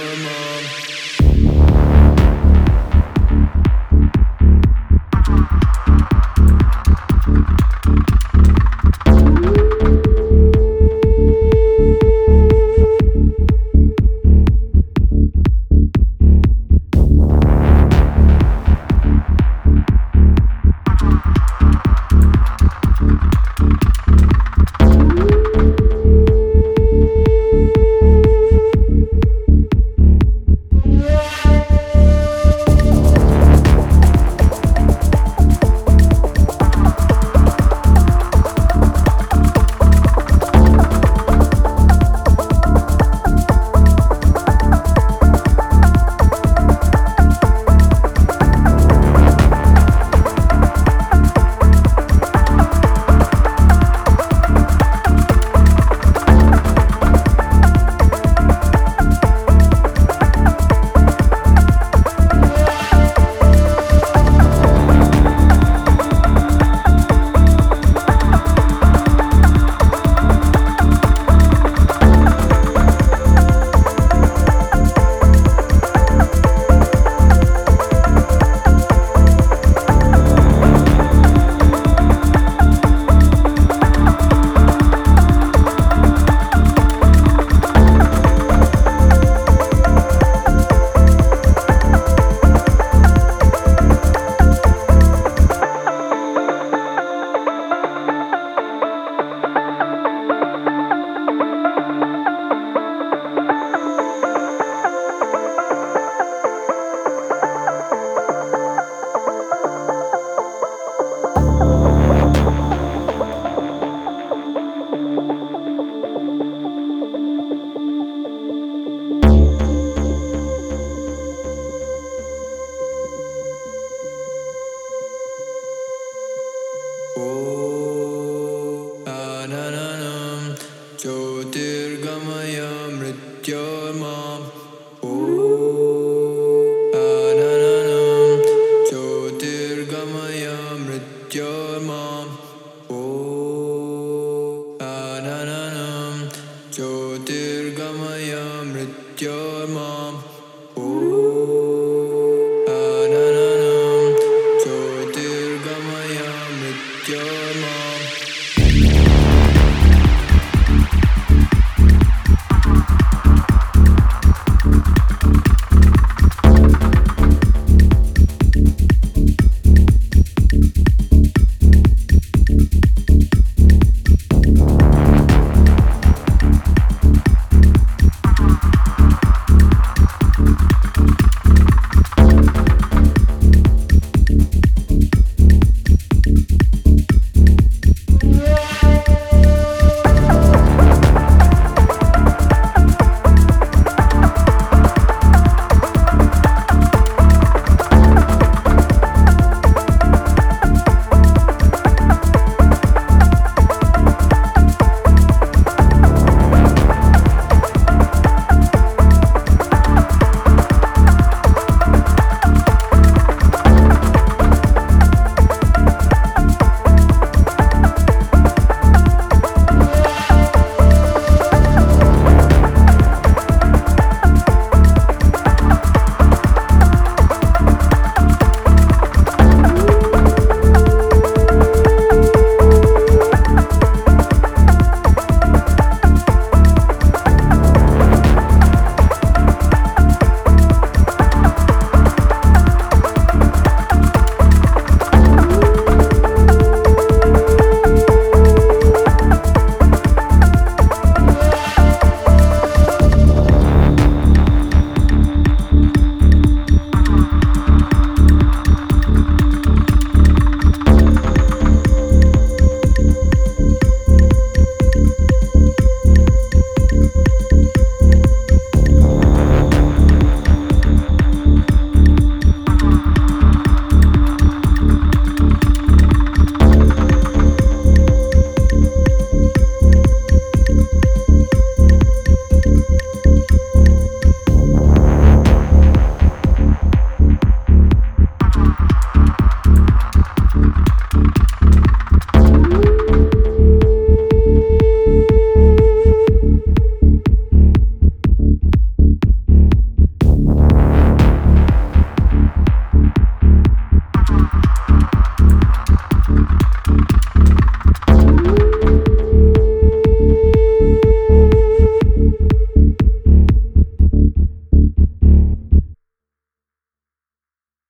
mom. Oh.